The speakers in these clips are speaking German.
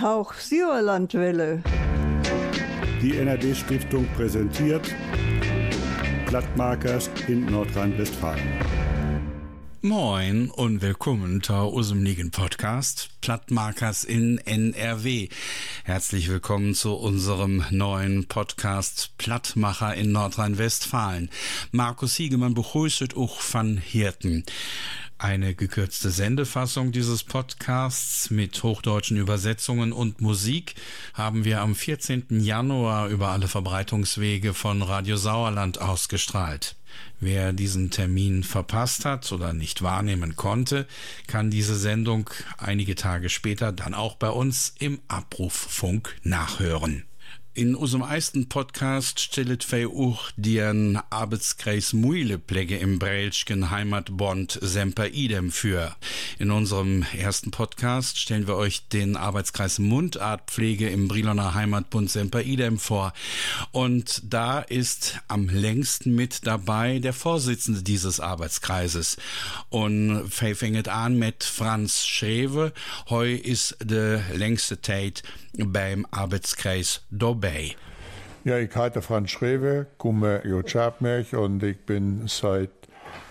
Hauch Sauerlandwelle. Die NRD-Stiftung präsentiert Blattmarkers in Nordrhein-Westfalen. Moin und willkommen zu unserem Podcast Plattmarkers in NRW. Herzlich willkommen zu unserem neuen Podcast Plattmacher in Nordrhein-Westfalen. Markus Hiegemann begrüßt auch van Hirten. Eine gekürzte Sendefassung dieses Podcasts mit hochdeutschen Übersetzungen und Musik haben wir am 14. Januar über alle Verbreitungswege von Radio Sauerland ausgestrahlt. Wer diesen Termin verpasst hat oder nicht wahrnehmen konnte, kann diese Sendung einige Tage später dann auch bei uns im Abrufffunk nachhören. In unserem ersten Podcast stellt wir auch den Arbeitskreis Muilepläge im Breilschen Heimatbond Semper Idem für. In unserem ersten Podcast stellen wir euch den Arbeitskreis Mundartpflege im Briloner Heimatbund Semper Idem vor. Und da ist am längsten mit dabei der Vorsitzende dieses Arbeitskreises. Und wir fangen an mit Franz Schrewe. Heu ist der längste Tate beim Arbeitskreis Dobey. Ja, ich heiße Franz Schrewe, komme aus Schabmerch und ich bin seit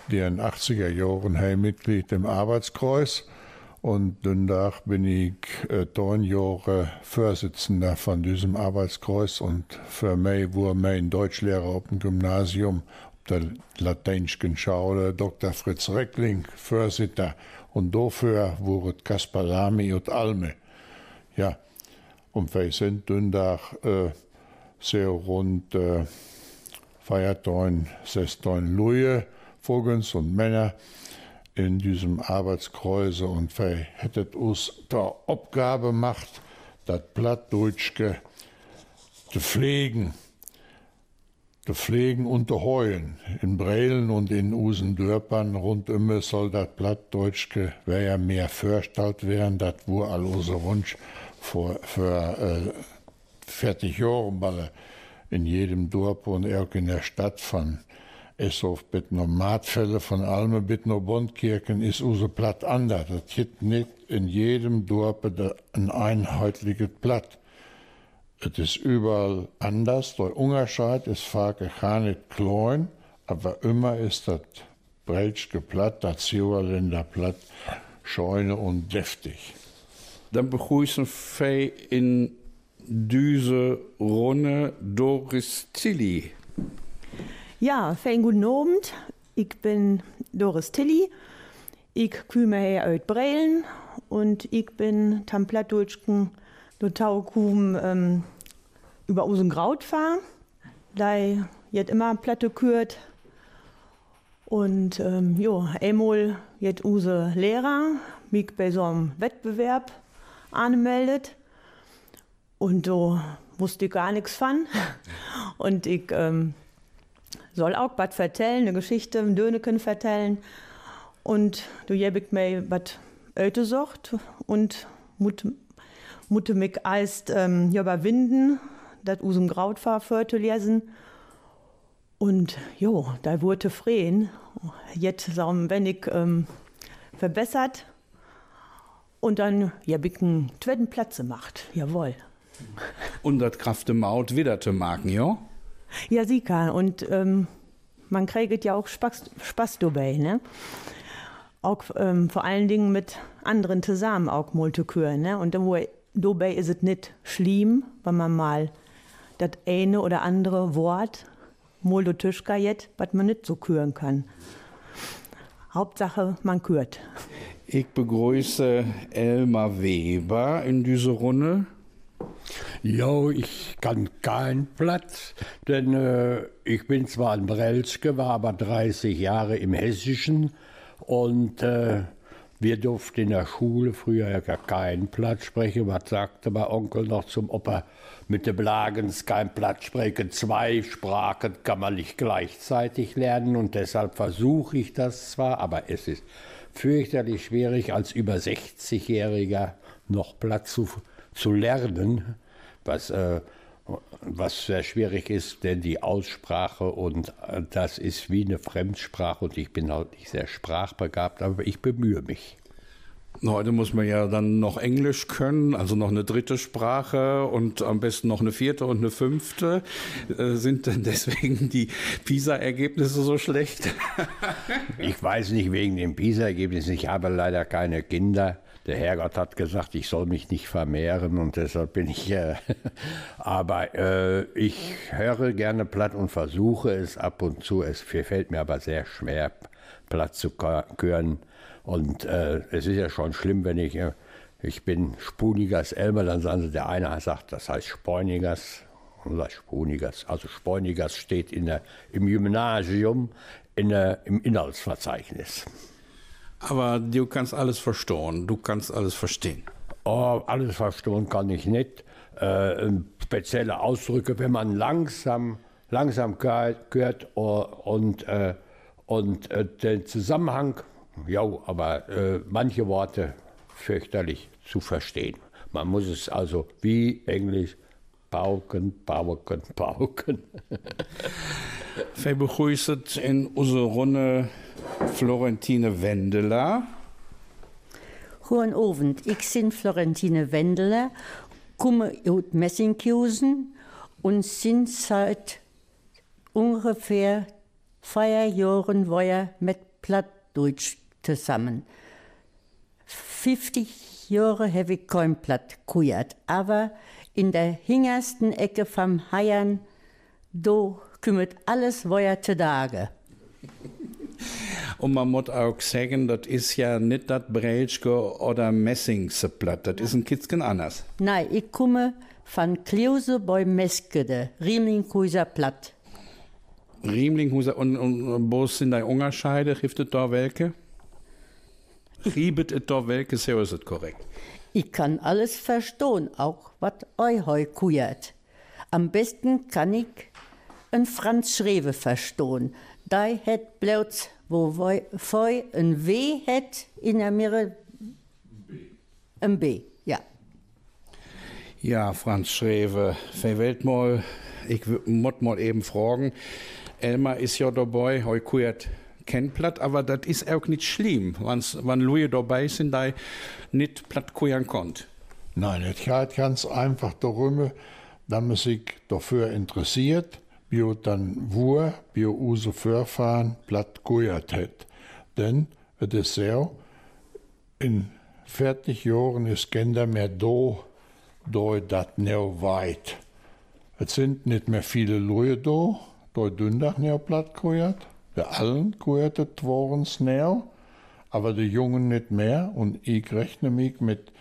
den 80er Jahren Heimmitglied im Arbeitskreis. Und dann bin ich äh, Jahre Vorsitzender von diesem Arbeitskreis und für mich war mein Deutschlehrer auf dem Gymnasium, auf der lateinischen Schule, Dr. Fritz Reckling, Vorsitzender. Und dafür wurde Kaspar Lamy und Alme. Ja, und wir sind dann da äh, sehr rund äh, feiertun, sechstun Luje, Vogels und Männer in diesem Arbeitskreise und wir hättet uns der Aufgabe gemacht, das Plattdeutschke zu pflegen, zu pflegen und zu heuen. In Breilen und in usen Dörpern rundum soll das Plattdeutschke, wer ja mehr vorstellt werden, das war all unser Wunsch für, für äh, 40 Jahre mal in jedem Dorf und auch in der Stadt von Essof bis noch Matfälle von Alme bis noch Bondkirchen ist unser Platt anders. Das gibt nicht in jedem Dorf ein einheitliches Platt. Es ist überall anders. Der Unterschied ist fake gar nicht klein, aber immer ist das Brelschke Platt, das Zierländer Platt, scheune und deftig. Dann begrüßen wir in diese Runde Doris Tilly. Ja, fein guten Abend. Ich bin Doris Tilly. Ich komme her aus Breilen und ich bin tam Plattdeutschen Taukum ähm, über unseren Grautfahr. Da jetzt immer Platte kürt. Und ähm, jo, einmal jetzt unsere Lehrer mich bei so einem Wettbewerb angemeldet. Und da wusste ich gar nichts von. Und ich ähm, soll auch was vertellen, eine Geschichte, ein Döneken vertellen. Und du ich mir was öte sucht und mut, mutte mich erst ähm, überwinden, das aus dem Grautfahr lesen. Und jo, da wurde freen. Jetzt, wenn ich ähm, verbessert, und dann ja einen zweiten Platz gemacht. Jawohl. Und das Kraft Maut wieder zu machen, ja? Ja, sicher. Und ähm, man kriegt ja auch Spaß, Spaß dabei, ne? Auch ähm, vor allen Dingen mit anderen zusammen auch Multiküren, ne? Und dabei ist es nicht schlimm, wenn man mal das eine oder andere Wort Moldotischka jetzt, was man nicht so küren kann. Hauptsache, man kürt. Ich begrüße Elmar Weber in dieser Runde. Jo, ich kann keinen Platz, denn äh, ich bin zwar in Brelske, war aber 30 Jahre im Hessischen und äh, wir durften in der Schule früher ja gar keinen Platz sprechen. Was sagte mein Onkel noch zum Opa? Mit dem Blagens kein Platz sprechen. Zwei Sprachen kann man nicht gleichzeitig lernen und deshalb versuche ich das zwar, aber es ist fürchterlich schwierig, als über 60-Jähriger noch Platz zu, zu lernen, was, äh, was sehr schwierig ist, denn die Aussprache und äh, das ist wie eine Fremdsprache und ich bin halt nicht sehr sprachbegabt, aber ich bemühe mich. Heute muss man ja dann noch Englisch können, also noch eine dritte Sprache und am besten noch eine vierte und eine fünfte. Äh, sind denn deswegen die PISA-Ergebnisse so schlecht? ich weiß nicht wegen den PISA-Ergebnissen. Ich habe leider keine Kinder. Der Herrgott hat gesagt, ich soll mich nicht vermehren und deshalb bin ich. Äh, aber äh, ich höre gerne platt und versuche es ab und zu. Es fällt mir aber sehr schwer, platt zu hören. Und äh, es ist ja schon schlimm, wenn ich, äh, ich bin Spunigas Elmer, dann sagen sie, der eine sagt, das heißt Spornigas, oder Spunigas. Also Spornigas steht in der, im Gymnasium in der, im Inhaltsverzeichnis. Aber du kannst alles verstehen, du kannst alles verstehen. Oh, alles verstehen kann ich nicht. Äh, spezielle Ausdrücke, wenn man langsam, langsam gehört oh, und, äh, und äh, den Zusammenhang ja, aber äh, manche Worte fürchterlich zu verstehen. Man muss es also wie Englisch pauken, pauken, pauken. Wir begrüßen in unserer Runde Florentine Wendeler. Guten Abend, ich bin Florentine Wendeler, komme aus Messinghusen und sind seit ungefähr vier Jahren mit Plattdeutsch zusammen. 50 Jahre habe ich kein Blatt gehört, aber in der hintersten Ecke vom Haiern, da kümmert alles weiter zu Tage. Und man muss auch sagen, das ist ja nicht das Brelschke oder Messingsblatt, das ist ein Kitzchen anders. Nein, ich komme von Klause bei Meskede, Riemlinghuiser Platt. Riemlinghuiser, und, und wo sind deine Unterscheide? Hilft da welche? Riebet et da welke, so ist es korrekt. Ich kann alles verstehen, auch was euch heu kujert. Am besten kann ich ein Franz Schrewe verstehen. Da het bloß, wo voi ein W het in der Mirre ein B, ja. Ja, Franz Schrewe, verwählt mal, ich muss mal eben fragen. Elmar ist ja dabei, heu kujert kennt platt, aber das ist auch nicht schlimm, wenn Leute dabei sind, die nicht platt kuren konnt. Nein, es geht ganz einfach darum, dass man sich dafür interessiert, wie dann wo, wie use Vorfahren platt kuert hat. Denn es ist so, in 40 Jahren ist Kinder mehr da, da das nicht weit. Es sind nicht mehr viele Leute da, da dündach nicht platt kuert. De allen gehörte Tworens näher, aber die Jungen nicht mehr und ich rechne mich mit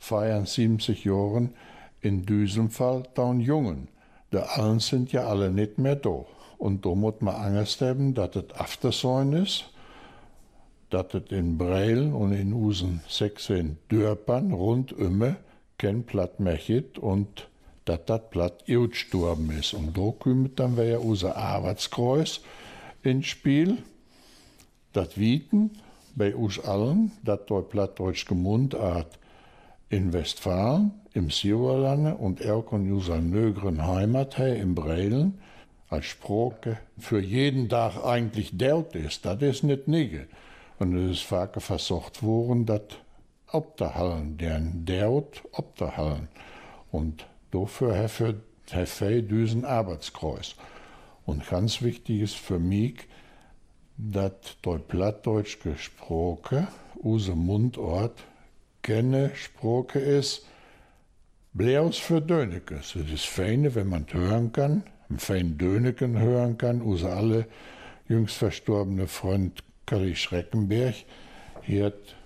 72 Jahren in diesem Fall dann Jungen. Die allen sind ja alle nicht mehr da. Und da muss man Angst haben, dass es Aftersäun ist, dass es in Breil und in unseren 16 Dörpern rundum kein Platt mehr gibt und dass das Platt gestorben ist. Und da kommt dann wieder unser Arbeitskreuz, ins Spiel. Das Wieten bei uns allen, das dort plattdeutsch Mundart in Westfalen, im Sauerlande und auch in unserer nögeren Heimat hier in Breilen als Sprache für jeden Tag eigentlich dort ist. Das ist nicht nige. Und es ist vaker versucht worden, das abzuhalten, deren dort abzuhalten. Und dafür habe ich diesen Arbeitskreis. Und ganz wichtig ist für mich, dass dort Plattdeutsch gesprochen, unser Mundort, keine Sprache ist, bloß für Dönekes. Es ist feine, wenn man hören kann, ein fein Döneken hören kann, unser alle jüngst verstorbene Freund Kari Schreckenberg, hier hat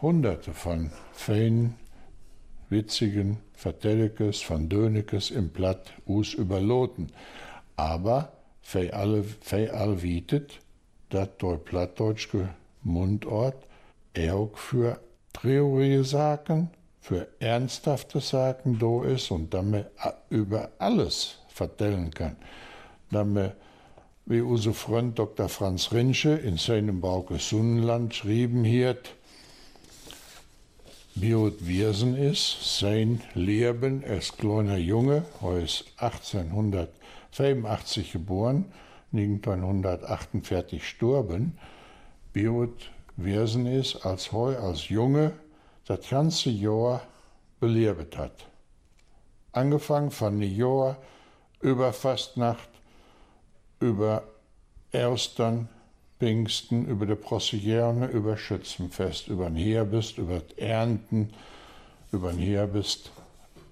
hunderte von feinen, witzigen Vertellekes, von Dönekes im Platt us überloten aber fei alle, fei all wietet, dat dort plattdeutschke Mundort auch für traurige Sachen, für ernsthafte Sachen do ist und damit über alles vertellen kann. Damit, wie unser Freund Dr. Franz Rinsche in seinem Bauke Sonnenland schrieben hiert, Biot Wirsen ist, sein Leben als kleiner Junge, er ist 1800 85 geboren, 1948 gestorben, Beot Wersen ist als Heu, als Junge das ganze Jahr belebt hat. Angefangen von Neujahr über Fastnacht, über Erstern, Pfingsten, über die Processione, über Schützenfest, über den Herbst, über das Ernten, über den Herbst,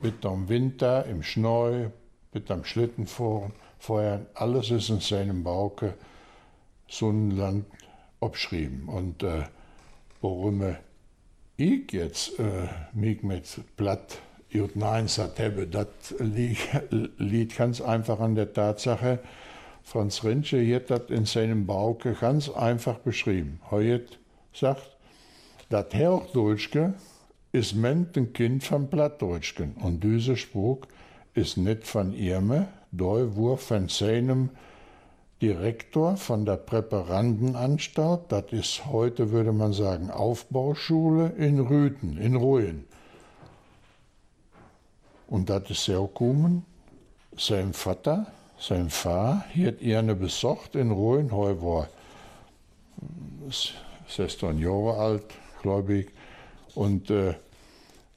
mit dem Winter, im Schnee, mit dem Schlittenfahren, vorher, alles ist in seinem Bauke Sonnenland abschrieben. Und äh, warum ich jetzt äh, mich mit Blatt Jut Nein habe, das liegt ganz einfach an der Tatsache, Franz Rinche hat das in seinem Bauke ganz einfach beschrieben. Heute sagt, das Hochdeutsche ist ein Kind vom Plattdeutschen und dieser Spruch ist nicht von ihm, da wurde von seinem Direktor von der Präparandenanstalt, das ist heute, würde man sagen, Aufbauschule in Rüten, in Ruhen. Und das ist sehr gekommen. Sein Vater, sein Vater, hat ihn besucht in Ruhen, heute war 16 Jahre alt, glaube ich. Und äh,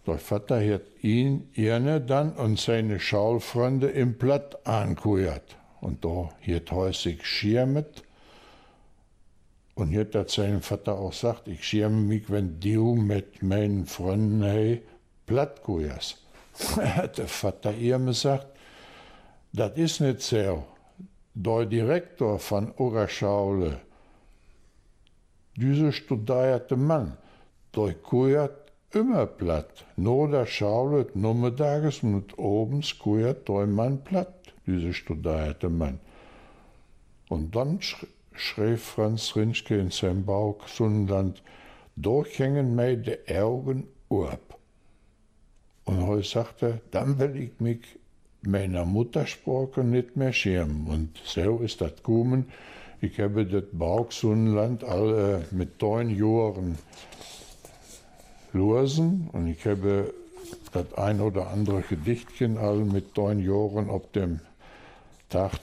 der Vater hat ihn, ihn dann und seine Schaulfreunde im Platt angehört. Und da hat sich schirmet. Und hat hat sein Vater auch gesagt, ich schirme mich, wenn du mit meinen Freunden hey, platt gehst. hat der Vater ihr gesagt, das ist nicht so. Der Direktor von Ogaschaule, dieser studierte Mann, der gehört immer platt. Nur der Schaulet nummerdages und obens gehört der Mann platt dieser studierte Mann. Und dann sch schrieb Franz Rinschke in seinem Bauch Sonnenland, durchhängen mir die Augen ab. Und heute sagte, dann will ich mich meiner Muttersprache nicht mehr schämen. Und so ist das gekommen. Ich habe das Bauchsonnenland alle mit neun Jahren losen und ich habe das ein oder andere Gedichtchen all mit neun Jahren auf dem Tag,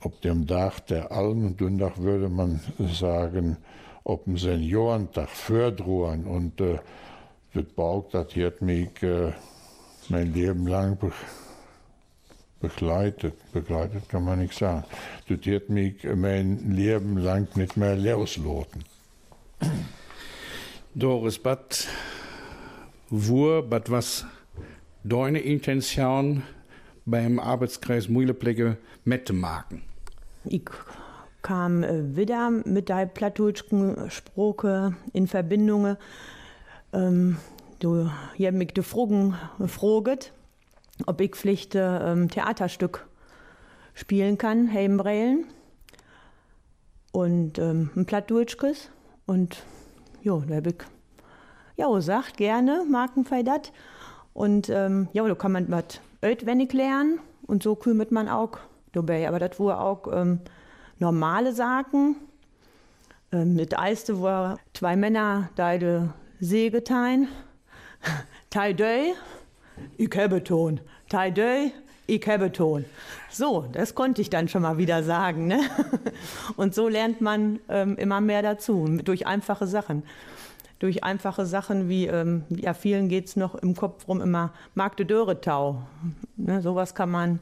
auf dem Dach der Almen, Dündach würde man sagen, auf dem Seniorentag fördruhen. Und äh, das Bauch, das hat mich äh, mein Leben lang be begleitet. Begleitet kann man nicht sagen. Das hat mich mein Leben lang nicht mehr losloten. Doris Bad, wo, bad was deine Intention beim Arbeitskreis Mühleplecke Mettemarken? Ich kam äh, wieder mit der plattdeutschen Sprache in Verbindung. Ähm, du hast mich gefragt, gefragt, ob ich vielleicht ähm, Theaterstück spielen kann, Heimbreilen. Und ähm, ein Plattdeutschkes. Und ja, da habe ich ja gesagt, gerne, Markenfei dat. Und ähm, ja, da kann man was wenig lernen und so kümmert man auch dabei. Aber das war auch ähm, normale Sachen. Ähm, mit Eiste war zwei Männer deine Sägetein. Tai Döi, ich habe Ton. Tai Döi, ich habe Ton. So, das konnte ich dann schon mal wieder sagen. Ne? Und so lernt man ähm, immer mehr dazu, durch einfache Sachen durch einfache Sachen wie, ähm, ja, vielen geht es noch im Kopf rum immer Magde Döretau. Ne, sowas kann man.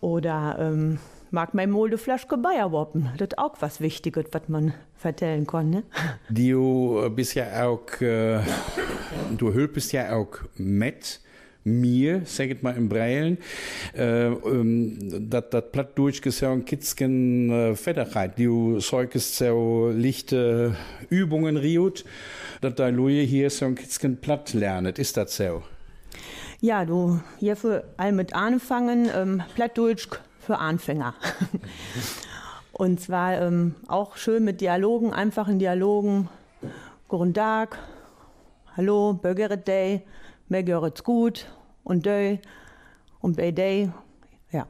Oder ähm, mag mein Molde Flaschke Bayerwoppen. Das ist auch was Wichtiges, was man vertellen kann. Ne? Du bist ja auch, äh, du hilfst ja auch mit mir, sagt mal im Breilen, äh, ähm, dat dat platt durchgesaugen kitzken äh, Federheit, du säugest so lichte Übungen riut, dat da Louis hier so ein kitzken platt lernet. Ist das so? Ja, du, hier für all mit anfangen, ähm, Plattdeutsch für Anfänger. Und zwar ähm, auch schön mit Dialogen, einfachen Dialogen. Guten Tag, hallo, Bürgeret Day, mir geht's gut und Day und bei Day, ja.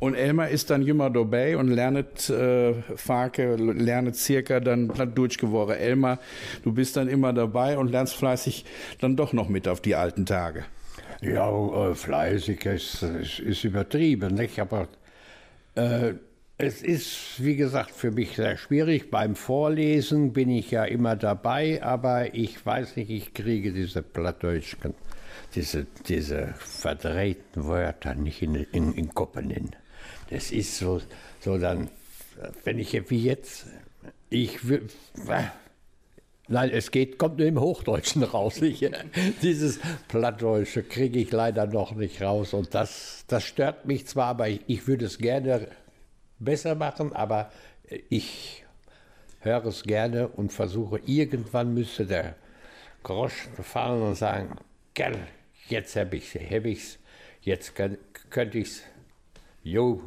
Und Elmar ist dann immer dabei und lernt äh, Farke, lernt circa dann platt geworden. Elmar, du bist dann immer dabei und lernst fleißig dann doch noch mit auf die alten Tage. Ja, äh, fleißig ist, ist, ist übertrieben, nicht? aber äh, Es ist, wie gesagt, für mich sehr schwierig. Beim Vorlesen bin ich ja immer dabei, aber ich weiß nicht, ich kriege diese Plattdeutschen, diese, diese verdrehten Wörter nicht in, in, in Koppen hin. Das ist so, so dann, wenn ich wie jetzt, ich will, Nein, es geht, kommt nur im Hochdeutschen raus. Ich, dieses Plattdeutsche kriege ich leider noch nicht raus. Und das, das stört mich zwar, aber ich, ich würde es gerne besser machen, aber ich höre es gerne und versuche, irgendwann müsste der Groschen fallen und sagen, gell, jetzt habe ich es, hab ich's, jetzt kann, könnte ich es, jo,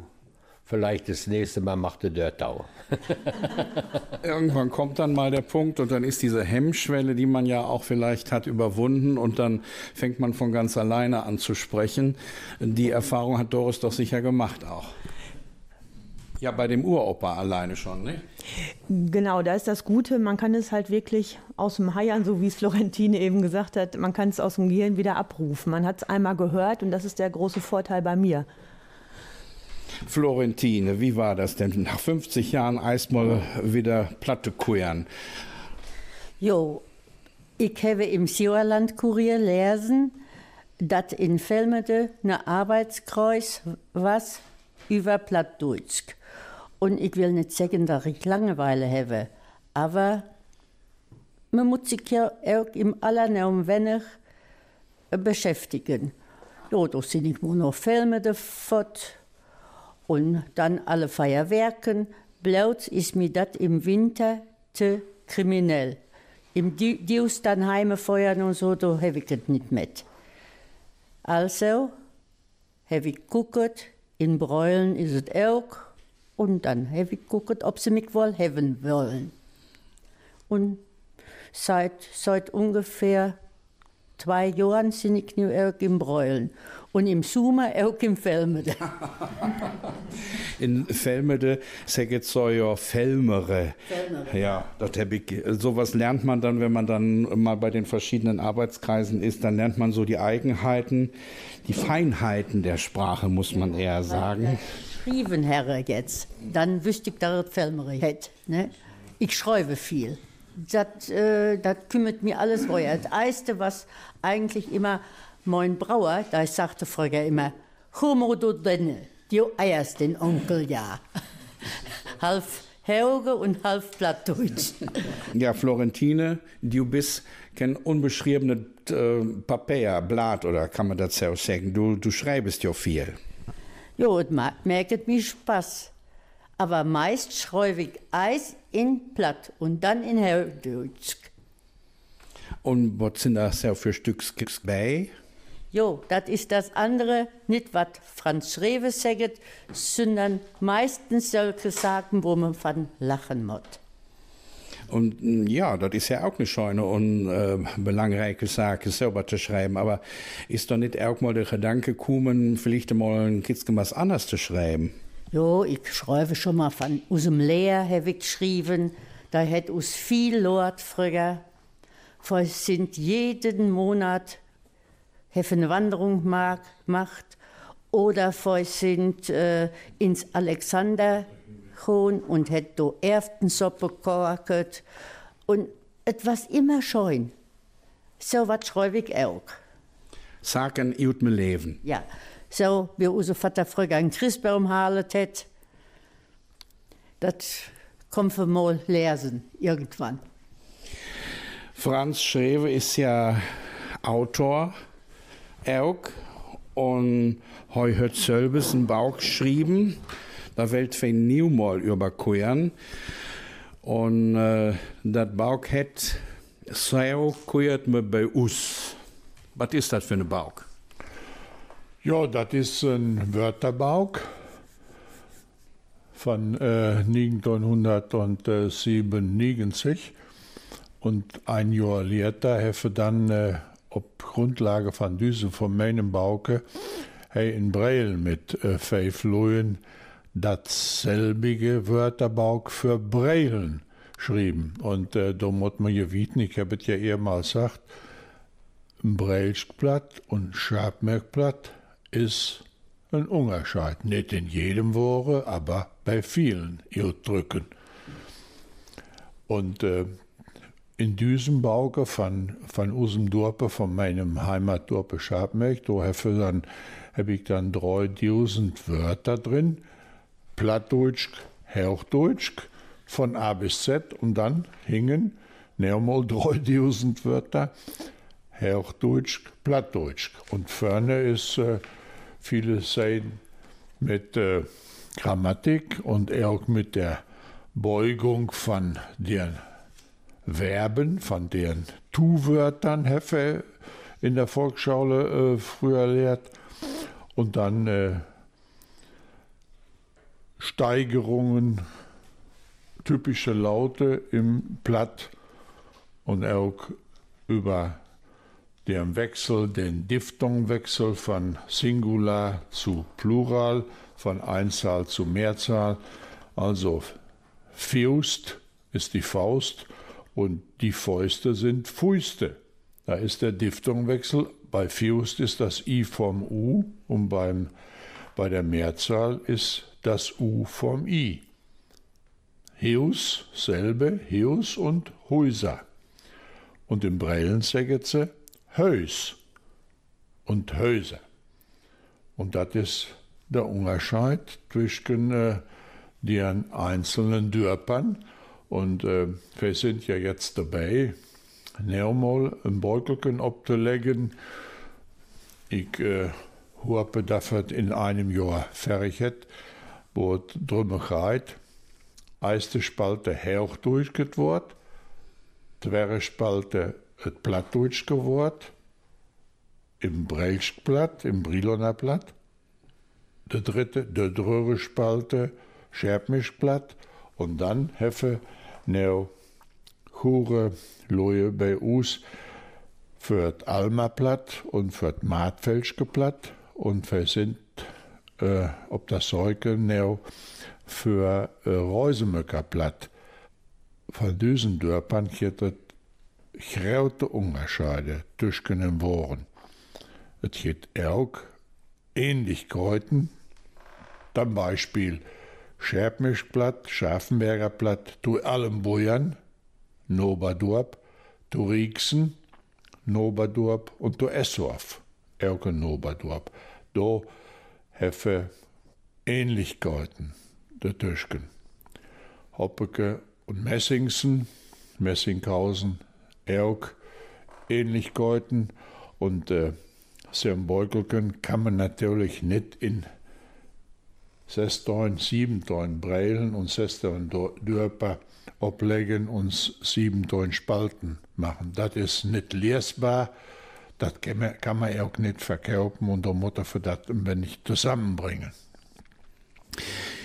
vielleicht das nächste Mal macht der Dörtau. Irgendwann kommt dann mal der Punkt und dann ist diese Hemmschwelle, die man ja auch vielleicht hat, überwunden und dann fängt man von ganz alleine an zu sprechen. Die Erfahrung hat Doris doch sicher gemacht auch. Ja, bei dem Uropa alleine schon, ne? Genau, da ist das Gute, man kann es halt wirklich aus dem Heiern, so wie es Florentine eben gesagt hat, man kann es aus dem Gehirn wieder abrufen. Man hat es einmal gehört und das ist der große Vorteil bei mir. Florentine, wie war das denn? Nach 50 Jahren erstmal wieder Platte kuren. Jo, ich habe im Sauerland-Kurier lesen, dass in Velmede eine Arbeitskreuz was über Plattdeutsch. Und ich will nicht sagen, dass ich Langeweile habe, aber man muss sich ja auch im Allernaum wenig beschäftigen. Ja, da sind ich nur noch Velmede fort und dann alle Feuerwerken. Bloß ist mir das im Winter zu kriminell. Im Dius dann heimefeuern und so, da habe ich es nicht mit. Also habe ich geguckt, in Breulen ist es auch. Und dann habe ich geguckt, ob sie mich wohl haben wollen. Und seit, seit ungefähr zwei Jahren sind ich nu auch im Breulen. Und im Sommer auch im Felmede. in Felmede sagt so ja Felmere. Felmere. Ja, das ich, sowas lernt man dann, wenn man dann mal bei den verschiedenen Arbeitskreisen ist, dann lernt man so die Eigenheiten, die Feinheiten der Sprache, muss man eher sagen. Schrieben Herr jetzt, dann wüsste ich, dass es Felmere hätte. Ne? Ich schreibe viel. Das, äh, das kümmert mir alles vorher. Das Erste, was eigentlich immer mein Brauer, da sagte früher immer, Humo du denn, du eierst den Onkel ja. halb Helge und halb Plattdeutsch. Ja, Florentine, du bist kein unbeschriebenes äh, Papier, Blatt oder kann man das so sagen. Du, du schreibst ja viel. Jo, es merkt mir Spaß. Aber meist schreibe ich Eis in Platt und dann in Helldeutsch. Und was sind das für Stücks bei? Jo, das ist das andere, nicht was Franz Schrewe sagt, sondern meistens solche Sachen, wo man von lachen muss. Und mm, ja, das ist ja auch eine schöne und äh, belangreiche Sache, selber zu schreiben. Aber ist doch nicht auch mal der Gedanke gekommen, vielleicht mal ein bisschen was anderes zu schreiben? Jo, ich schreibe schon mal von aus dem Lehr habe ich geschrieben. Da hat uns viel Lord früher. Wir sind jeden Monat eine Wanderung gemacht oder wir sind äh, ins Alexander und hat do Erftensuppe gekocht und etwas immer schön. So was schreibe ich auch. Sagen ut mir Leben. Ja, so wie unser Vater früher einen Christbaum halet hat. Das kommt wir mal lesen irgendwann. Franz Schrewe ist ja Autor auch und heu hat selbst einen Bauch geschrieben. Da wird wir nie mal überqueren. Und äh, das Bauch hat so kuiert mir bei uns. Was ist das für ein Bauch? Ja, das ist ein Wörterbauk von äh, 1997 und ein Jahr später habe dann äh, auf Grundlage von diesem von meinem Bauke in Breil mit äh, fünf Lohen dasselbige Wörterbauk für Breilen schrieben. Und äh, da muss man ja wissen, ich habe es ja ehemals gesagt, ein Breilschblatt und Schabmerkblatt ist ein Unterscheid. Nicht in jedem Wore, aber bei vielen drücken. Und äh, in diesem Bauke von, von unserem Dorpe, von meinem Heimatdorpe Schabmech, da habe ich dann 3000 Wörter drin, Plattdeutsch, Hochdeutsch, von A bis Z und dann hingen nochmal 3000 Wörter, Hochdeutsch, Plattdeutsch. Und vorne ist, äh, viele sein mit äh, Grammatik und auch mit der Beugung von den Verben, von den Tu-Wörtern, Heffe in der Volksschule äh, früher lehrt. Und dann äh, Steigerungen, typische Laute im Blatt und auch über den Wechsel, den Diphthongwechsel von Singular zu Plural, von Einzahl zu Mehrzahl. Also Faust ist die Faust und die Fäuste sind Fäuste. Da ist der Diphthongwechsel. Bei Faust ist das I vom U und beim, bei der Mehrzahl ist das U vom I. Heus, selbe, Heus und Häuser. Und im Brellen sagen sie Hös und Häuser. Und das ist der Unterschied zwischen äh, den einzelnen Dörpern. Und äh, wir sind ja jetzt dabei, nochmal ein Beutelchen abzulegen. Ich äh, hoffe, dass wir in einem Jahr fertig hat, wo drum geht. Erste Spalte Hochdeutsch geworden, zweite Spalte het Plattdeutsch geworden, im Brelschblatt, im Briloner Blatt, der dritte, der dritte Spalte Scherbmischblatt und dann heffe neo Hure Loje bei uns für das Alma-Blatt und für Martfelschke Blatt und wir sind äh, ob das Säuke neo für äh, Reusemöcker Blatt. Von diesen Dörpern gibt es grote Unterscheide zwischen den Worten. Es gibt auch Ähnlichkeiten, zum Beispiel Scherbmischblatt, Scharfenberger Blatt, du Allenbujern, Noberdorp, du Rieksen, Noberdorp und du Essorf, in Noberdorp. Da hefe Ähnlichkeiten der Tischken. Hoppeke und Messingsen, Messinghausen, auch Ähnlichkeiten und äh, Beugelken kann man natürlich nicht in sechsteun, siebenteun Breilen und sechsteun Dörper ablegen und siebenteun Spalten machen. Das ist nicht lesbar, das kann man, auch nicht verkaufen und der Mutter für das wenn nicht zusammenbringen.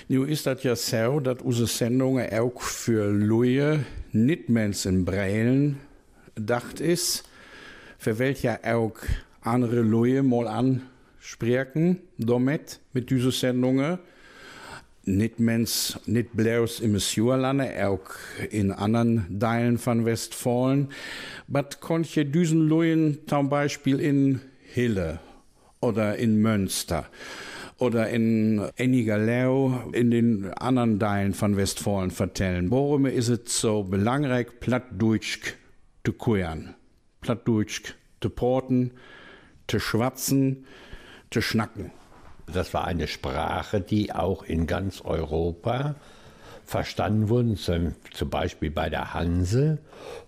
Nu ist das ja so, dass unsere Sendungen auch für Leute nicht in Breilen gedacht ist, für welche auch andere Leute mal ansprechen, damit, mit diesen Sendungen. Nicht mens, nicht bloß im Sjurlande, auch in anderen Teilen von Westfalen. Was konnte diesen Leuten zum Beispiel in Hille oder in Münster oder in Ennigerlau in den anderen Teilen von Westfalen vertellen? Warum ist es so belangreich, Plattdeutsch zu kuern, Plattdeutsch zu porten, zu schwatzen, zu schnacken. Das war eine Sprache, die auch in ganz Europa verstanden wurde, zum Beispiel bei der Hanse.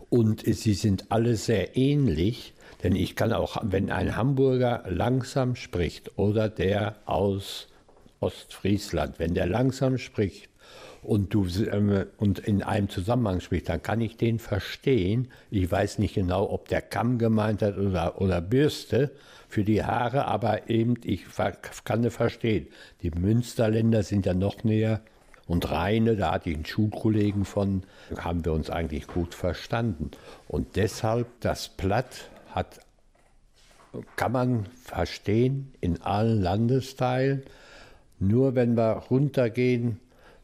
Und sie sind alle sehr ähnlich, denn ich kann auch, wenn ein Hamburger langsam spricht oder der aus Ostfriesland, wenn der langsam spricht und du ähm, und in einem Zusammenhang sprichst, dann kann ich den verstehen. Ich weiß nicht genau, ob der Kamm gemeint hat oder, oder Bürste für die Haare, aber eben ich kann es verstehen. Die Münsterländer sind ja noch näher und Rheine, da hatte ich einen Schulkollegen von, haben wir uns eigentlich gut verstanden. Und deshalb das Platt hat kann man verstehen in allen Landesteilen. Nur wenn wir runtergehen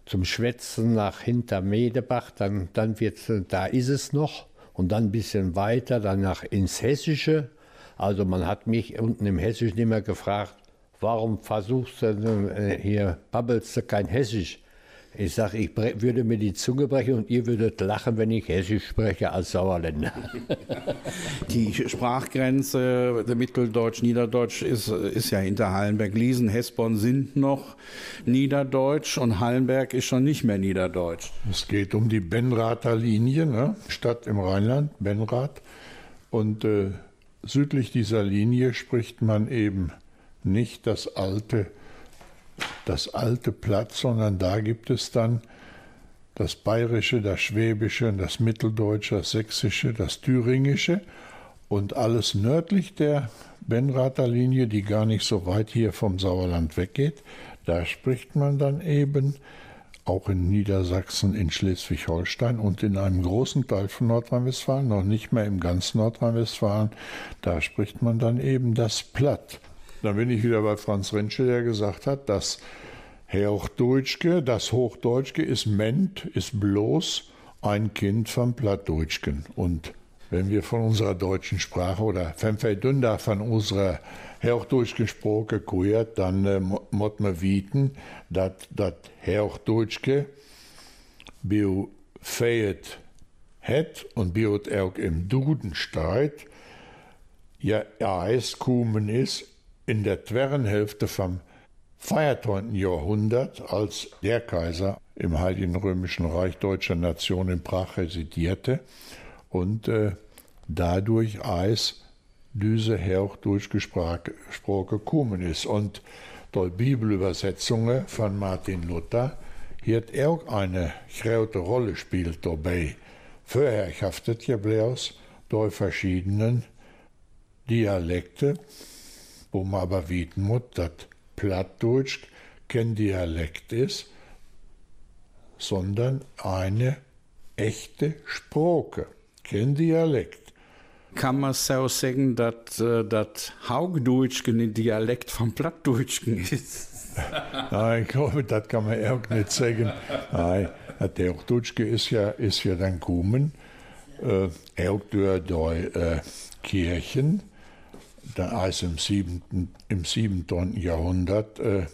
zum Schwätzen nach hinter Medebach, dann, dann wird's, da ist es noch. Und dann ein bisschen weiter, dann nach ins Hessische. Also man hat mich unten im Hessischen immer gefragt, warum versuchst du denn, äh, hier, babbelst du kein Hessisch? Ich sage, ich würde mir die Zunge brechen und ihr würdet lachen, wenn ich Hessisch spreche als Sauerländer. Die Sprachgrenze der Mitteldeutsch-Niederdeutsch ist, ist ja hinter Hallenberg-Liesen. Hessborn sind noch Niederdeutsch und Hallenberg ist schon nicht mehr Niederdeutsch. Es geht um die Benrather Linie, ne? Stadt im Rheinland, Benrath. Und äh, südlich dieser Linie spricht man eben nicht das alte das alte Platt, sondern da gibt es dann das Bayerische, das Schwäbische, das Mitteldeutsche, das Sächsische, das Thüringische und alles nördlich der Benrather Linie, die gar nicht so weit hier vom Sauerland weggeht, da spricht man dann eben auch in Niedersachsen, in Schleswig-Holstein und in einem großen Teil von Nordrhein-Westfalen, noch nicht mehr im ganzen Nordrhein-Westfalen, da spricht man dann eben das Platt. Dann bin ich wieder bei Franz Rentschel, der gesagt hat, dass Hochdeutschke, das Hochdeutschke ist ment, ist bloß ein Kind vom Plattdeutschken. Und wenn wir von unserer deutschen Sprache oder wenn wir Dünder von unserer Hochdeutschen Sprache kuiert, dann äh, muss man wieten, dass das Hochdeutschke bio feiert hat und bio auch im Duden steht, ja, Eis kommen ist in der zweiten Hälfte vom 14. Jahrhundert, als der Kaiser im Heiligen Römischen Reich deutscher Nation in Prag residierte und äh, dadurch Eis diese Herr durchgesprochen gekommen ist. Und durch Bibelübersetzungen von Martin Luther hier auch eine große Rolle spielt dabei. Vorher haftet ja bloß durch verschiedenen Dialekte man aber wieten muss, dass Plattdeutsch kein Dialekt ist, sondern eine echte Sprache, kein Dialekt. Kann man so sagen, dass äh, das Haugdeutsch ein Dialekt vom Plattdeutschen ist? Nein, ich glaube, das kann man auch nicht sagen. Nein, der Hochdeutsch ist ja, ist ja dann gekommen, äh, auch durch die äh, Kirchen als im siebten, im siebten Jahrhundert, äh,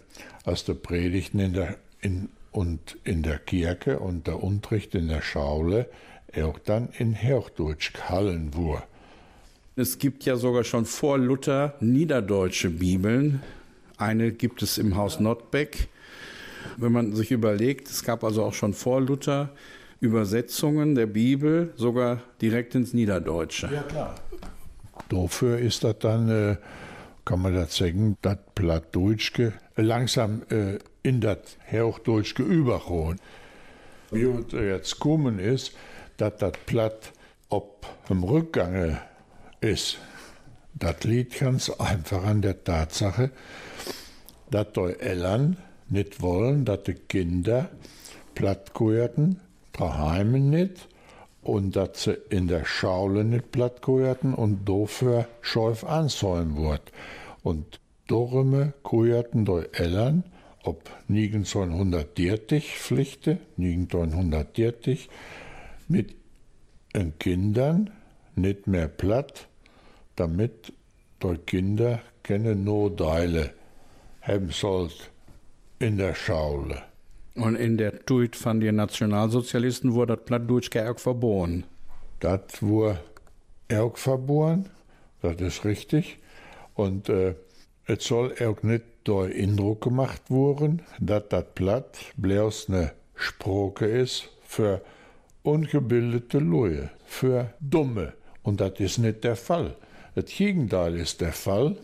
als der Predigten in der, in, und in der Kirche und der Unterricht in der Schaule auch dann in Hochdeutsch gehalten wurde. Es gibt ja sogar schon vor Luther niederdeutsche Bibeln. Eine gibt es im Haus Notbeck. Wenn man sich überlegt, es gab also auch schon vor Luther Übersetzungen der Bibel, sogar direkt ins Niederdeutsche. Ja, klar. Dafür ist das dann, äh, kann man das sagen, das Plattdeutschke langsam äh, in das Hochdeutschke übergeholt. Wie es jetzt gekommen ist, dass das Platt ob im Rückgang ist, das liegt ganz einfach an der Tatsache, dass die Eltern nicht wollen, dass die Kinder platt gehörten, daheim nicht, und dass sie in der Schaule nicht platt gehörten und dafür scharf anzäumen wird. Und darum gehörten die Eltern, ob 1930 Pflichte, 1930, mit den Kindern nicht mehr platt, damit die Kinder keine Notdeile haben sollen in der Schaule. Und in der Tuit von den Nationalsozialisten wurde das Plattdeutsch auch verboten. Das wurde auch verboten, das ist richtig. Und äh, es soll auch nicht der Eindruck gemacht worden, dass das Platt bloß eine Sprache ist für ungebildete Leute, für Dumme. Und das ist nicht der Fall. Das Gegenteil ist der Fall.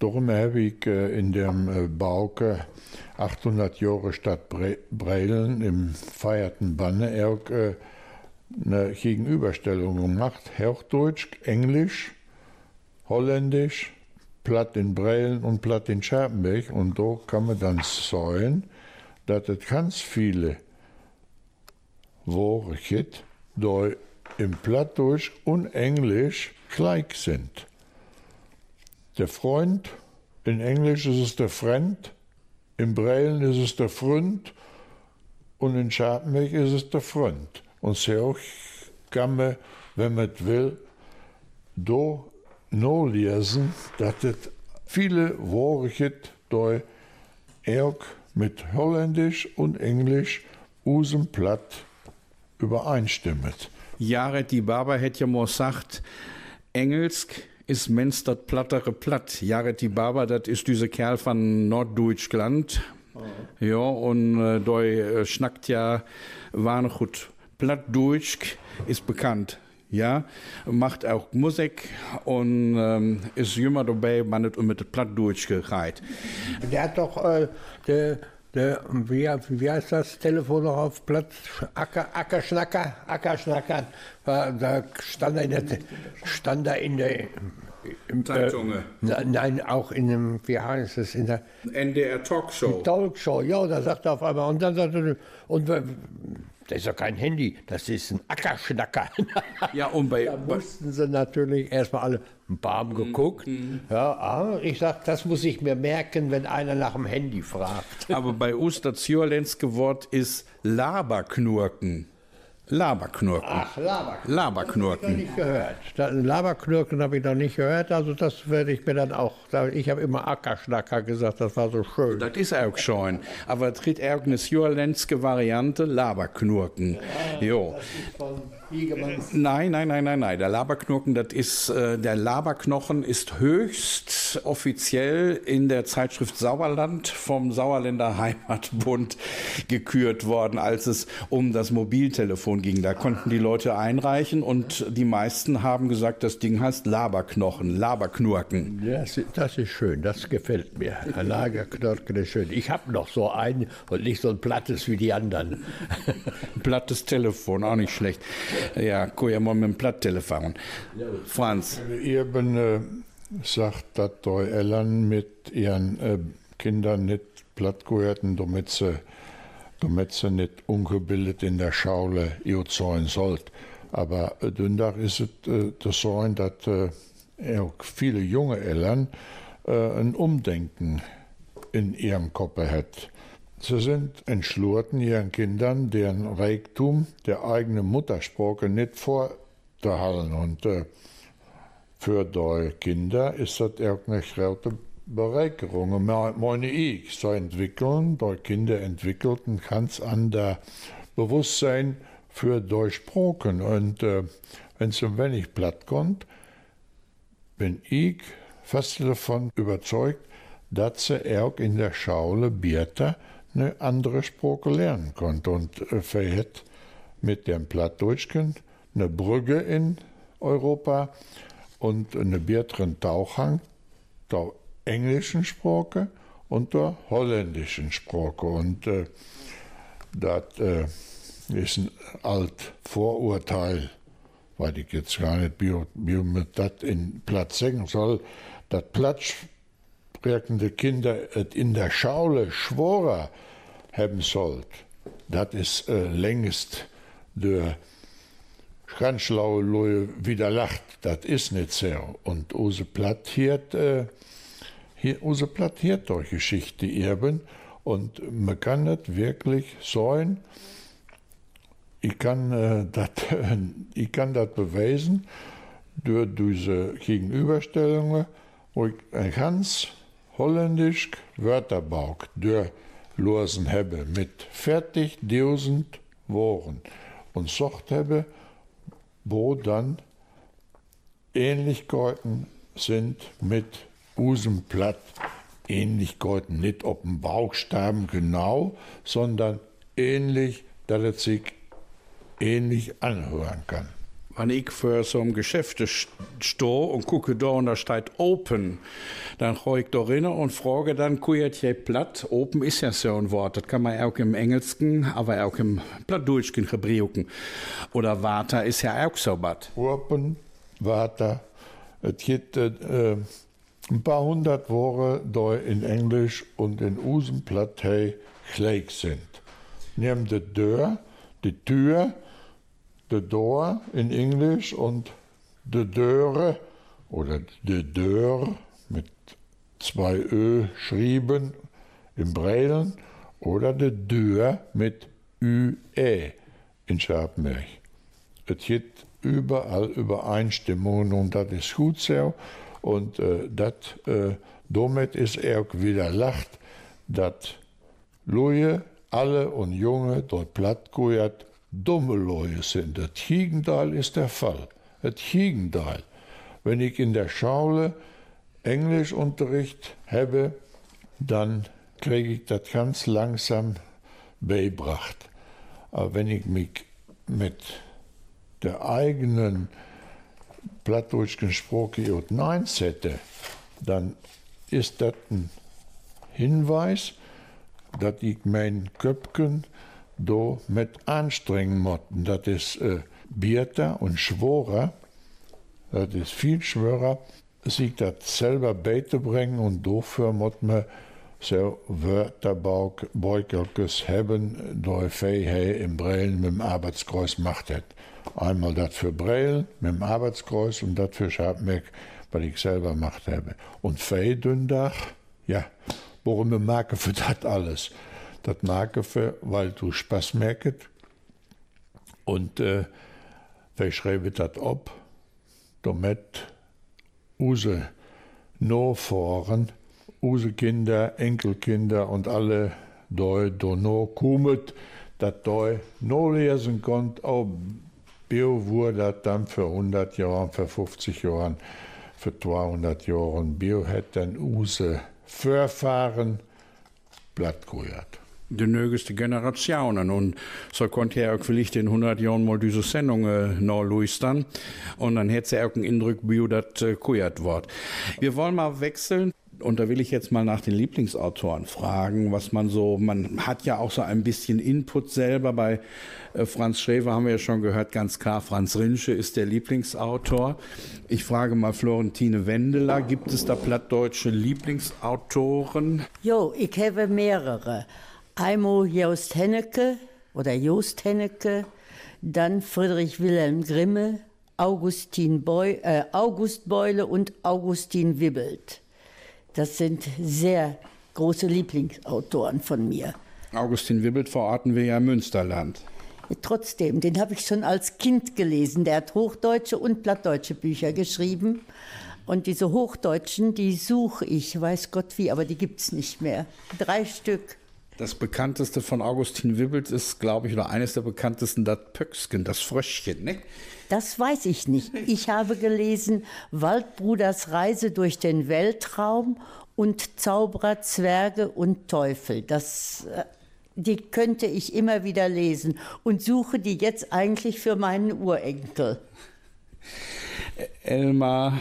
Darum habe ich in dem äh, Bauke 800 Jahre Stadt Breilen im feierten Banne auch äh, eine Gegenüberstellung gemacht. Hochdeutsch, Englisch, Holländisch, Platt in Breilen und Platt in Scherpenberg. Und da kann man dann sehen, dass es ganz viele Worte gibt, die im Plattdeutsch und Englisch gleich sind. Der Freund, in Englisch ist es der Friend, im Breilen ist es der Freund und in Scharpenberg ist es der Freund. Und so kann man, wenn man will, da no lesen, dass es viele Worte dort auch mit Holländisch und Englisch usem Platt übereinstimmet. Jared die Barber hätte ja mal gesagt, Engelsk ist mens dat plattere Platt. Jared die Barber, das ist dieser Kerl von Norddeutschland. Oh. Ja, und äh, da äh, schnackt ja gut. Plattdeutsch ist bekannt. Ja, macht auch Musik und ähm, ist immer dabei, man nicht mit Plattdeutsch gereiht. Der hat doch, äh, der, der, wie, wie heißt das Telefon noch auf Platz? Acker, Ackerschnacker, Ackerschnacker. Da stand er in der, stand er in der im, Zeitung. Äh, nein, auch in dem, wie heißt es, in der NDR Talkshow. Talkshow, ja, da sagt er auf einmal, und dann sagt er, und das ist doch kein Handy, das ist ein Ackerschnacker. Ja, und bei. Da mussten sie natürlich erstmal alle ein paar haben geguckt. Mhm. Ja, ah, ich sag, das muss ich mir merken, wenn einer nach dem Handy fragt. Aber bei uns das Zürlenske Wort ist Laberknurken. Laberknurken. Ach, Laberknurken. Laberknurken. Das habe ich noch nicht gehört. Das, Laberknurken habe ich noch nicht gehört. Also das werde ich mir dann auch. Ich habe immer Ackerschnacker gesagt, das war so schön. Das ist auch schön. Aber es tritt irgendeine jurlenske Variante Laberknurken. Ja, jo. Das ist von Nein, nein, nein, nein, nein. Der Laberknurken, das ist, äh, der Laberknochen ist höchst offiziell in der Zeitschrift Sauerland vom Sauerländer Heimatbund gekürt worden, als es um das Mobiltelefon ging. Da konnten die Leute einreichen und die meisten haben gesagt, das Ding heißt Laberknochen, Laberknurken. Das, das ist schön, das gefällt mir. Ein Lagerknurken ist schön. Ich habe noch so einen und nicht so ein plattes wie die anderen. ein plattes Telefon, auch nicht schlecht. Ja, kun je maar met een plattelefon. Franz. Eben äh, sagt, dass die Eltern mit ihren äh, Kindern nicht platt gehörten, damit sie, damit sie nicht ungebildet in der Schaule sein sollt. Aber äh, Dündach ist es äh, so, dass äh, viele junge Eltern äh, ein Umdenken in ihrem Kopf hat. Sie sind entschlurten ihren Kindern deren Reichtum der eigenen Muttersprache nicht vorzuhalten. Und äh, für die Kinder ist das auch eine große Bereicherung. Meine ich, so entwickeln, die Kinder entwickelten ganz der Bewusstsein für die Sprachen. Und äh, wenn es um wenig platt kommt, bin ich fast davon überzeugt, dass sie auch in der Schaule Bierter eine andere Sprache lernen konnte. Und äh, mit dem Plattdeutschen eine Brücke in Europa und eine besseren Tauchhang der englischen Sprache und der holländischen Sprache. Und äh, das äh, ist ein alt Vorurteil, weil ich jetzt gar nicht, wie man das in Platz sagen soll, das Platz sprechende Kinder et in der Schaule schworer haben sollt. Das ist äh, längst der Schranschlaue Lohe wieder lacht. Das ist nicht so. Und Ose Platt hier, äh, hier Ose Platt hier durch Geschichte eben. Und man kann das wirklich sein. Ich kann äh, das ich kann das beweisen durch diese Gegenüberstellungen, wo ich ganz holländisch Wörterbauk der losen habe mit fertig tausend Woren und socht habe, wo dann Ähnlichkeiten sind mit Usenplatt. Ähnlichkeiten nicht ob dem Bauchstaben genau, sondern ähnlich, dass es sich ähnlich anhören kann wenn ich für so ein Geschäft stehe und gucke da und da steht Open, dann gehe ich da rein und frage dann, kuiert je platt? Open ist ja so ein Wort, das kann man auch im Engelschen, aber auch im Plattdeutschen gebrauchen. Oder Water ist ja auch so was. Open, Water, es gibt äh, ein paar hundert Worte da in Englisch und in Usenplatt gleich sind. Nehmen die Tür, die Tür, the door in Englisch und de Döre oder de Deur mit zwei Ö schrieben im Breilen oder de Deur mit ÜE in Scharpenberg. Es gibt überall Übereinstimmungen und das ist gut so und äh, das äh, damit ist er auch wieder lacht, dass Luje, alle und Junge dort plattgujert, dumme Leute sind. Das Gegenteil ist der Fall. Das Gegenteil. Wenn ich in der Schule Englischunterricht habe, dann kriege ich das ganz langsam beibracht. Aber wenn ich mich mit der eigenen plattdeutschen Sprache und Nein setze, dann ist das ein Hinweis, dass ich mein Köpken do mit anstrengen muss. Das ist äh, bierter und schworer, das ist viel schwerer, sich das selber beizubringen und dafür muss man so Wörterbeutelkes haben, da Fähigkeit im Breilen mit dem Arbeitskreuz macht hat. Einmal das für Breilen mit dem Arbeitskreuz und das für Schabmeck, was ich selber gemacht habe. Und Feidündach, ja, warum wir machen für das alles? Das machen wir, weil du Spaß merkst. Und äh, wir schreiben das ab, damit unsere Nachfahren, unsere Kinder, Enkelkinder und alle da no kommen, dass da no lesen konnt, auch Bio wurde dann für 100 Jahre, für 50 Jahre, für 200 Jahre. Bio dann unsere Vorfahren plattgehört de nögeste Generationen und so konnte er auch vielleicht in 100 Jahren mal diese Sendung äh, noch luistern und dann hätte er auch einen Eindruck, wie das äh, kuiert wird. Wir wollen mal wechseln und da will ich jetzt mal nach den Lieblingsautoren fragen, was man so, man hat ja auch so ein bisschen Input selber. Bei äh, Franz Schäfer haben wir ja schon gehört, ganz klar, Franz Rinsche ist der Lieblingsautor. Ich frage mal Florentine Wendeler, gibt es da plattdeutsche Lieblingsautoren? Jo, ich habe mehrere. Einmal Jost Hennecke oder Jost Hennecke, dann Friedrich Wilhelm Grimme, Augustin Beu, äh, August Beule und Augustin Wibbelt. Das sind sehr große Lieblingsautoren von mir. Augustin Wibbelt verorten wir ja im Münsterland. Trotzdem, den habe ich schon als Kind gelesen. Der hat hochdeutsche und plattdeutsche Bücher geschrieben. Und diese Hochdeutschen, die suche ich, weiß Gott wie, aber die gibt es nicht mehr. Drei Stück. Das bekannteste von Augustin Wibbelt ist, glaube ich, oder eines der bekanntesten, das Pöcksken, das Fröschchen, ne? Das weiß ich nicht. Ich habe gelesen Waldbruders Reise durch den Weltraum und Zauberer, Zwerge und Teufel. Das, äh, die könnte ich immer wieder lesen und suche die jetzt eigentlich für meinen Urenkel. Elmar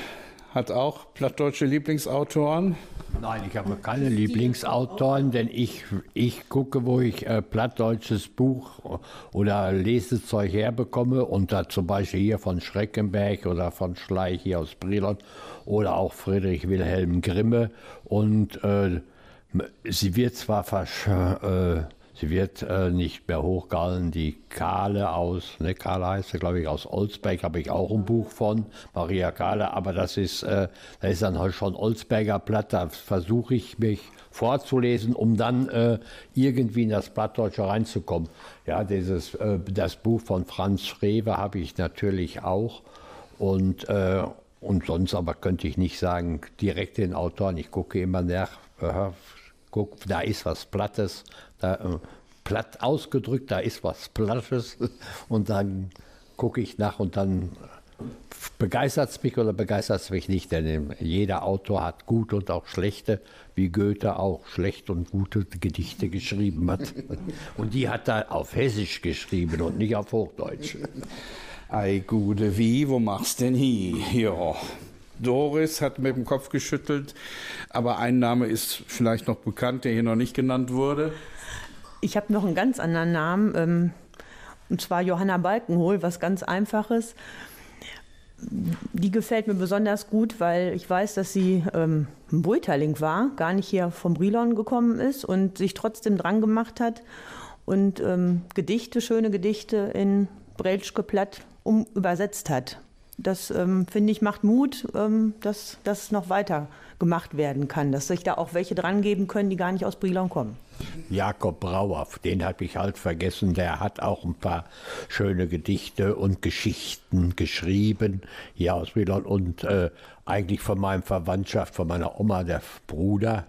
hat auch plattdeutsche Lieblingsautoren. Nein, ich habe keine Lieblingsautoren, denn ich, ich gucke, wo ich äh, plattdeutsches Buch oder Lesezeug herbekomme und da zum Beispiel hier von Schreckenberg oder von Schleich hier aus Brilon oder auch Friedrich Wilhelm Grimme und äh, sie wird zwar versch äh, Sie wird äh, nicht mehr hochgehalten. Die Kahle aus, ne, Kahle heißt sie, glaube ich, aus Olsberg, habe ich auch ein Buch von, Maria Kahle, aber das ist, äh, da ist dann halt schon Olsberger Blatt, da versuche ich mich vorzulesen, um dann äh, irgendwie in das Plattdeutsche reinzukommen. Ja, dieses, äh, das Buch von Franz Schrewe habe ich natürlich auch. Und, äh, und sonst aber könnte ich nicht sagen, direkt den Autoren, ich gucke immer nach, äh, guck, da ist was Plattes, da, äh, platt ausgedrückt, da ist was Plattes und dann gucke ich nach und dann begeistert es mich oder begeistert es mich nicht, denn jeder Autor hat gute und auch schlechte, wie Goethe auch schlechte und gute Gedichte geschrieben hat. Und die hat er auf Hessisch geschrieben und nicht auf Hochdeutsch. Ei, gute wie, wo machst denn hier? Ja. Doris hat mit dem Kopf geschüttelt, aber ein Name ist vielleicht noch bekannt, der hier noch nicht genannt wurde. Ich habe noch einen ganz anderen Namen, ähm, und zwar Johanna Balkenhol, was ganz Einfaches. Die gefällt mir besonders gut, weil ich weiß, dass sie ähm, ein Beurteiling war, gar nicht hier vom Brilon gekommen ist und sich trotzdem dran gemacht hat und ähm, Gedichte, schöne Gedichte in Brelschke Platt um, übersetzt hat. Das ähm, finde ich macht Mut, ähm, dass das noch weiter gemacht werden kann, dass sich da auch welche dran geben können, die gar nicht aus Brilon kommen. Jakob Brauer, den habe ich halt vergessen, der hat auch ein paar schöne Gedichte und Geschichten geschrieben hier aus Brilon. Und äh, eigentlich von meinem Verwandtschaft, von meiner Oma, der Bruder,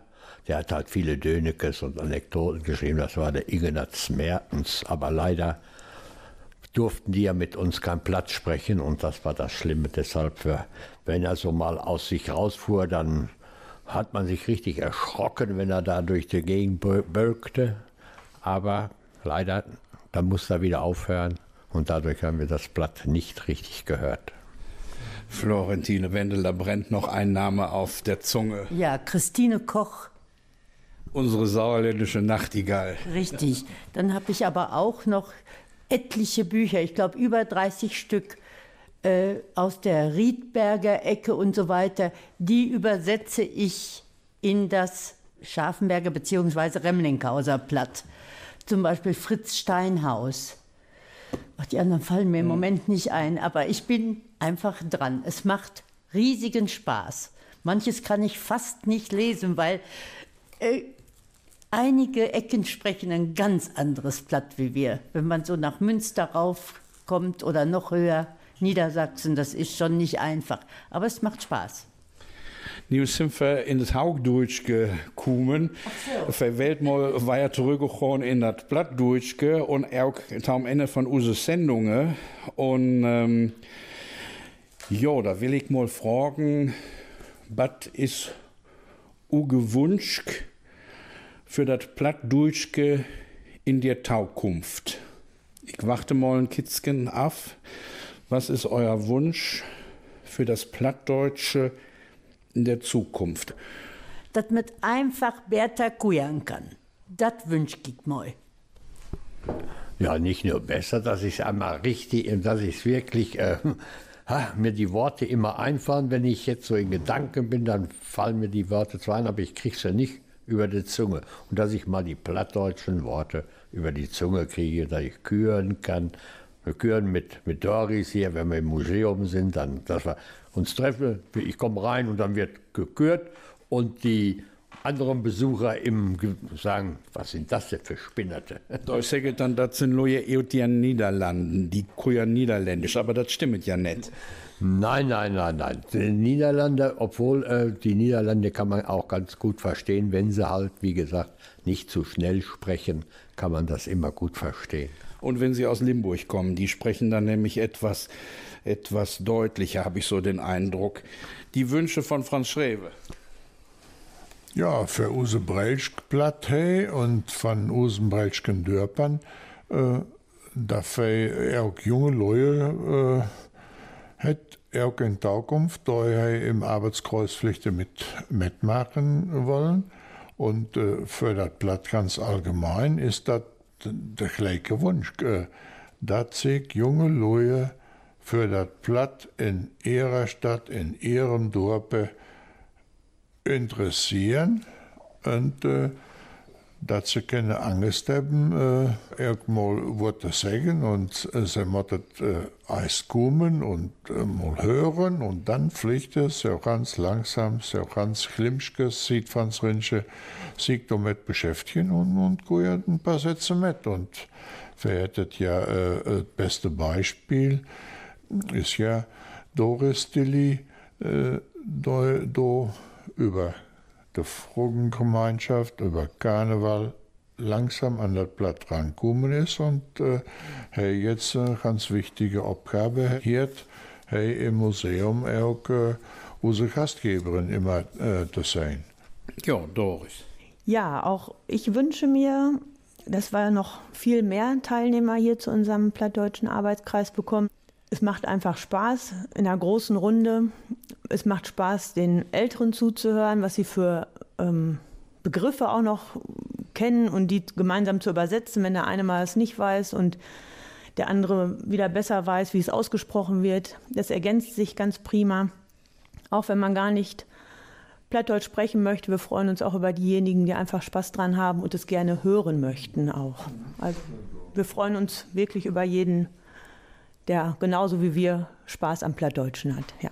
der hat halt viele Dönekes und Anekdoten geschrieben, das war der Ignaz Mertens, aber leider durften die ja mit uns kein Platz sprechen und das war das Schlimme. Deshalb, für, wenn er so mal aus sich rausfuhr, dann hat man sich richtig erschrocken, wenn er da durch die Gegend bölkte. Aber leider, dann musste er wieder aufhören und dadurch haben wir das Blatt nicht richtig gehört. Florentine Wendeler brennt noch ein Name auf der Zunge. Ja, Christine Koch. Unsere sauerländische Nachtigall. Richtig. Dann habe ich aber auch noch etliche Bücher, ich glaube über 30 Stück äh, aus der Riedberger Ecke und so weiter, die übersetze ich in das Scharfenberger bzw. Remlinghauser Platt. Zum Beispiel Fritz Steinhaus. Ach, die anderen fallen mir im mhm. Moment nicht ein, aber ich bin einfach dran. Es macht riesigen Spaß. Manches kann ich fast nicht lesen, weil äh, einige Ecken sprechen ein ganz anderes Platt wie wir. Wenn man so nach Münster raufkommt oder noch höher, Niedersachsen, das ist schon nicht einfach. Aber es macht Spaß. Nu sind wir in das Haugdeutsch gekommen. So. Verwählt mal weiter zurückgekommen in das Plattdeutsch und auch am Ende von unseren Sendungen. Und ähm, ja, da will ich mal fragen, was ist ungewünscht für das Plattdeutschke in der Taukunft? Ich warte mal ein Kitzken auf. Was ist euer Wunsch für das Plattdeutsche in der Zukunft? Dass man einfach besser kuieren kann. Das wünsche ich mir. Ja, nicht nur besser, dass ich es einmal richtig, dass ich es wirklich, äh, ha, mir die Worte immer einfallen. Wenn ich jetzt so in Gedanken bin, dann fallen mir die Worte zwar ein, aber ich kriege sie nicht über die Zunge. Und dass ich mal die plattdeutschen Worte über die Zunge kriege, dass ich küren kann. Wir küren mit, mit Doris hier, wenn wir im Museum sind, dann, dass wir uns treffen. Ich komme rein und dann wird gekürt und die anderen Besucher im sagen, was sind das denn für Spinnerte? Da sage dann, das sind neue Eutian Niederlanden, die kuren niederländisch, aber das stimmt ja nicht. Nein, nein, nein, nein. Die Niederlande, obwohl äh, die Niederlande kann man auch ganz gut verstehen, wenn sie halt, wie gesagt, nicht zu schnell sprechen, kann man das immer gut verstehen. Und wenn sie aus Limburg kommen, die sprechen dann nämlich etwas, etwas deutlicher, habe ich so den Eindruck. Die Wünsche von Franz Schrewe. Ja, für Use Breilschblatt und von Usen Breilschken Dörpern, äh, dafür auch junge Leute, äh, hat in Zukunft da im Arbeitskreuzpflichten mit mitmachen wollen. Und äh, für das Blatt ganz allgemein ist das der gleiche Wunsch, äh, dass sich junge Leute für das Blatt in ihrer Stadt, in ihrem Dorf interessieren und äh, dat ze Angst haben, äh, irgendmal Worte sagen und äh, sie müssen äh, erst kommen und äh, mal hören und dann pflicht es so ganz langsam, so ganz Klimschkes, sieht von Rinche, sich damit beschäftigen und, und gehen ein paar Sätze mit. Und verhättet ja äh, das beste Beispiel ist ja Doris Dilly, äh, do, do über der Frogengemeinschaft über Karneval langsam an das Blatt rangekommen ist und äh, hey, jetzt eine ganz wichtige Aufgabe hier hey, im Museum auch äh, unsere Gastgeberin immer äh, zu sein. Ja, Doris. Ja, auch ich wünsche mir, dass wir noch viel mehr Teilnehmer hier zu unserem plattdeutschen Arbeitskreis bekommen. Es macht einfach Spaß in einer großen Runde es macht Spaß, den Älteren zuzuhören, was sie für ähm, Begriffe auch noch kennen und die gemeinsam zu übersetzen, wenn der eine mal es nicht weiß und der andere wieder besser weiß, wie es ausgesprochen wird. Das ergänzt sich ganz prima. Auch wenn man gar nicht Plattdeutsch sprechen möchte, wir freuen uns auch über diejenigen, die einfach Spaß dran haben und es gerne hören möchten auch. Also wir freuen uns wirklich über jeden der genauso wie wir Spaß am Plattdeutschen hat. Ja.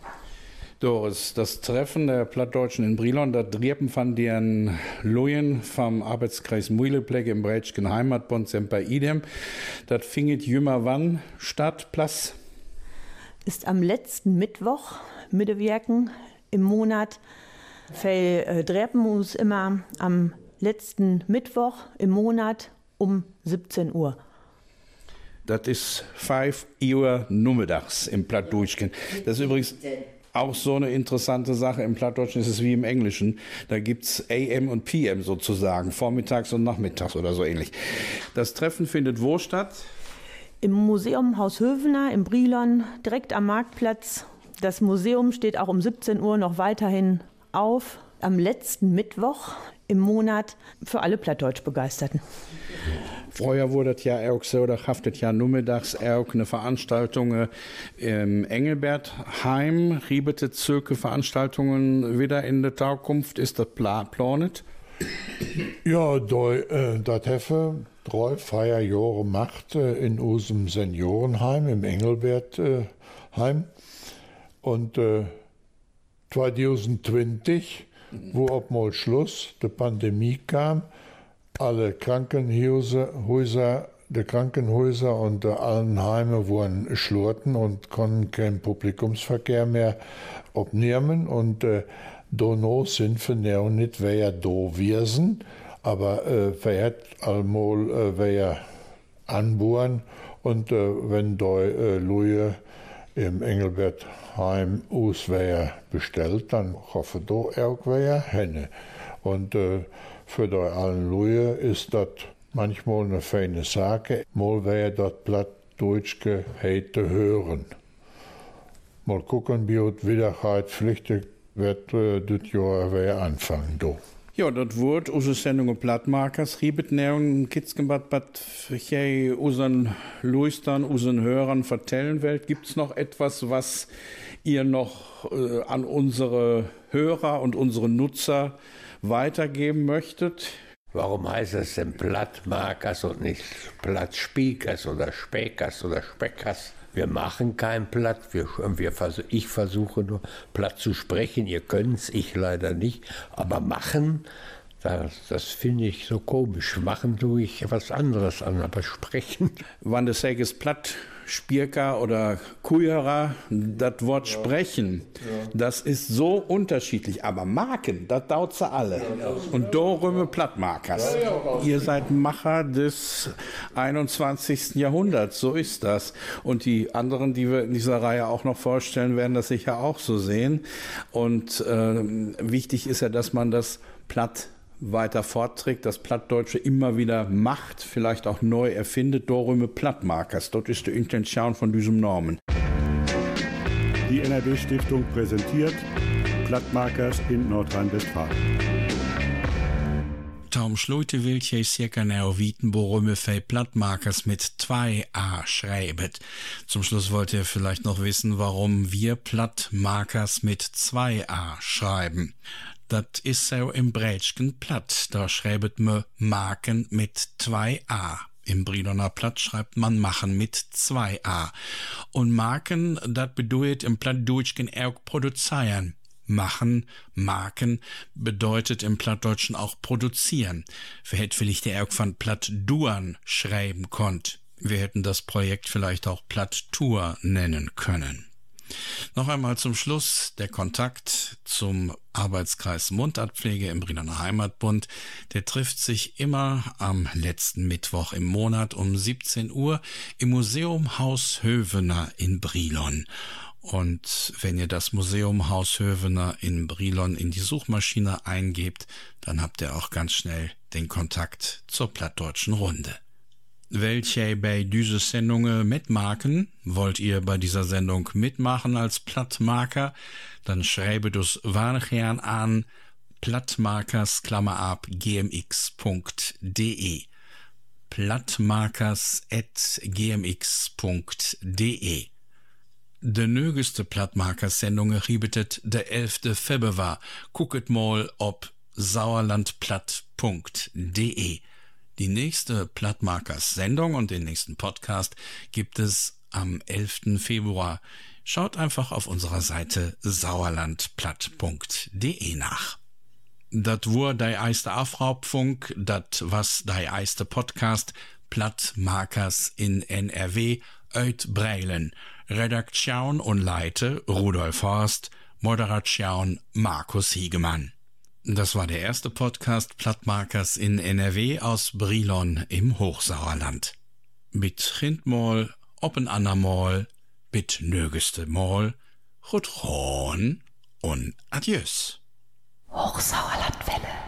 Doris, das Treffen der Plattdeutschen in Brilon, da Driepen von den Lujen vom Arbeitskreis Mühlepleck im Breitschen Heimatbund Semper Idem. Das finget jümmer wann statt, Platz? Ist am letzten Mittwoch, Mittewirken im Monat. Fell äh, Drepen muss immer am letzten Mittwoch im Monat um 17 Uhr. Das ist 5 Uhr Nummerdags im Plattdeutschen. Das ist übrigens auch so eine interessante Sache. Im Plattdeutschen ist es wie im Englischen. Da gibt es AM und PM sozusagen, vormittags und nachmittags oder so ähnlich. Das Treffen findet wo statt? Im Museum Haus Hövener im Brilon, direkt am Marktplatz. Das Museum steht auch um 17 Uhr noch weiterhin auf. Am letzten Mittwoch im Monat für alle Plattdeutsch-Begeisterten. Vorher wurde das ja auch so, da haftet ja nachmittags auch eine Veranstaltung im Engelbertheim, riebete Zirke Veranstaltungen wieder in der Zukunft. Ist das planet? Ja, äh, das heffe drei Feierjahre macht äh, in unserem Seniorenheim im Engelbertheim. Äh, Und äh, 2020, wo ob mal Schluss der Pandemie kam, alle Krankenhäuser, Häuser, die Krankenhäuser und die Altenheime wurden schlurten und konnten keinen Publikumsverkehr mehr abnehmen. Und äh, Dono sind für Neo nicht, wer do wirsen, aber äh, wer hat allmal äh, wer anbohren und äh, wenn da äh, Luje im Engelbertheim aus wer bestellt, dann hoffe do auch wer henne. Und äh, für die Halleluja ist das manchmal eine feine Sache. Mal wäre das Plattdeutschke heute hören. Mal gucken, wie es wieder pflichtig wird, äh, das Jahr wer anfangen. Do. Ja, das wird unsere Sendung Plattmarkers riebet nähren Kitzgenbad, bad ich unseren Luistern, unseren Hörern vertellen will. Gibt's noch etwas, was ihr noch äh, an unsere Hörer und unsere Nutzer weitergeben möchtet? Warum heißt es denn Plattmarkers und nicht Plattspiekers oder Späkers oder Speckers? Wir machen kein Platt, wir, wir, ich versuche nur platt zu sprechen, ihr könnt es, ich leider nicht, aber machen, das, das finde ich so komisch. Machen tue ich was anderes an, aber sprechen. Wann das Säges platt Spierka oder Kujera, das Wort ja. sprechen, ja. das ist so unterschiedlich. Aber Marken, das dauert sie alle. Und Dorümme Plattmarkers. Ihr seid Macher des 21. Jahrhunderts, so ist das. Und die anderen, die wir in dieser Reihe auch noch vorstellen, werden das sicher auch so sehen. Und äh, wichtig ist ja, dass man das platt weiter fortträgt, das Plattdeutsche immer wieder macht, vielleicht auch neu erfindet, Dorüme Plattmarkers. Dort ist die Intention von diesem Normen. Die NRW-Stiftung präsentiert Plattmarkers in Nordrhein-Westfalen. Taum Schleute will je circa neo Wietenborume fei Plattmarkers mit 2a schreibet. Zum Schluss wollt ihr vielleicht noch wissen, warum wir Plattmarkers mit 2a schreiben. Dat is so im Brätschken platt, da schreibet me Marken mit 2a. Im Bridoner Platt schreibt man machen mit 2a. Und Marken, dat bedeutet im Plattdeutschen auch produzieren. Machen, Marken bedeutet im Plattdeutschen auch produzieren. Wer hätte vielleicht der auch von Plattduan schreiben konnt. Wir hätten das Projekt vielleicht auch Platttour nennen können. Noch einmal zum Schluss der Kontakt zum Arbeitskreis Mundartpflege im Briener Heimatbund. Der trifft sich immer am letzten Mittwoch im Monat um 17 Uhr im Museum Haus Hövener in Brilon. Und wenn ihr das Museum Haus Hövener in Brilon in die Suchmaschine eingebt, dann habt ihr auch ganz schnell den Kontakt zur plattdeutschen Runde. Welche bei dieser Sendung mitmachen? Wollt ihr bei dieser Sendung mitmachen als Plattmarker? Dann schreibe das Warnchern an plattmarkers, Klammer ab, gmx.de. Plattmarkers at gmx.de. De nögeste Plattmarkers-Sendung riebetet der 11. Februar. Gucket mal ob sauerlandplatt.de. Die nächste Plattmarkers Sendung und den nächsten Podcast gibt es am 11. Februar. Schaut einfach auf unserer Seite sauerlandplatt.de nach. Dat wur dei eiste Afraubfunk, dat was dei eiste Podcast, Plattmarkers in NRW, Öt Breilen. Redaktion und Leite Rudolf Horst, Moderation Markus Hiegemann. Das war der erste Podcast Plattmarkers in NRW aus Brilon im Hochsauerland. Mit Hindmol, Oppen Anamol, bit nögeste Mol, Rutron und Adieus. Hochsauerlandwelle.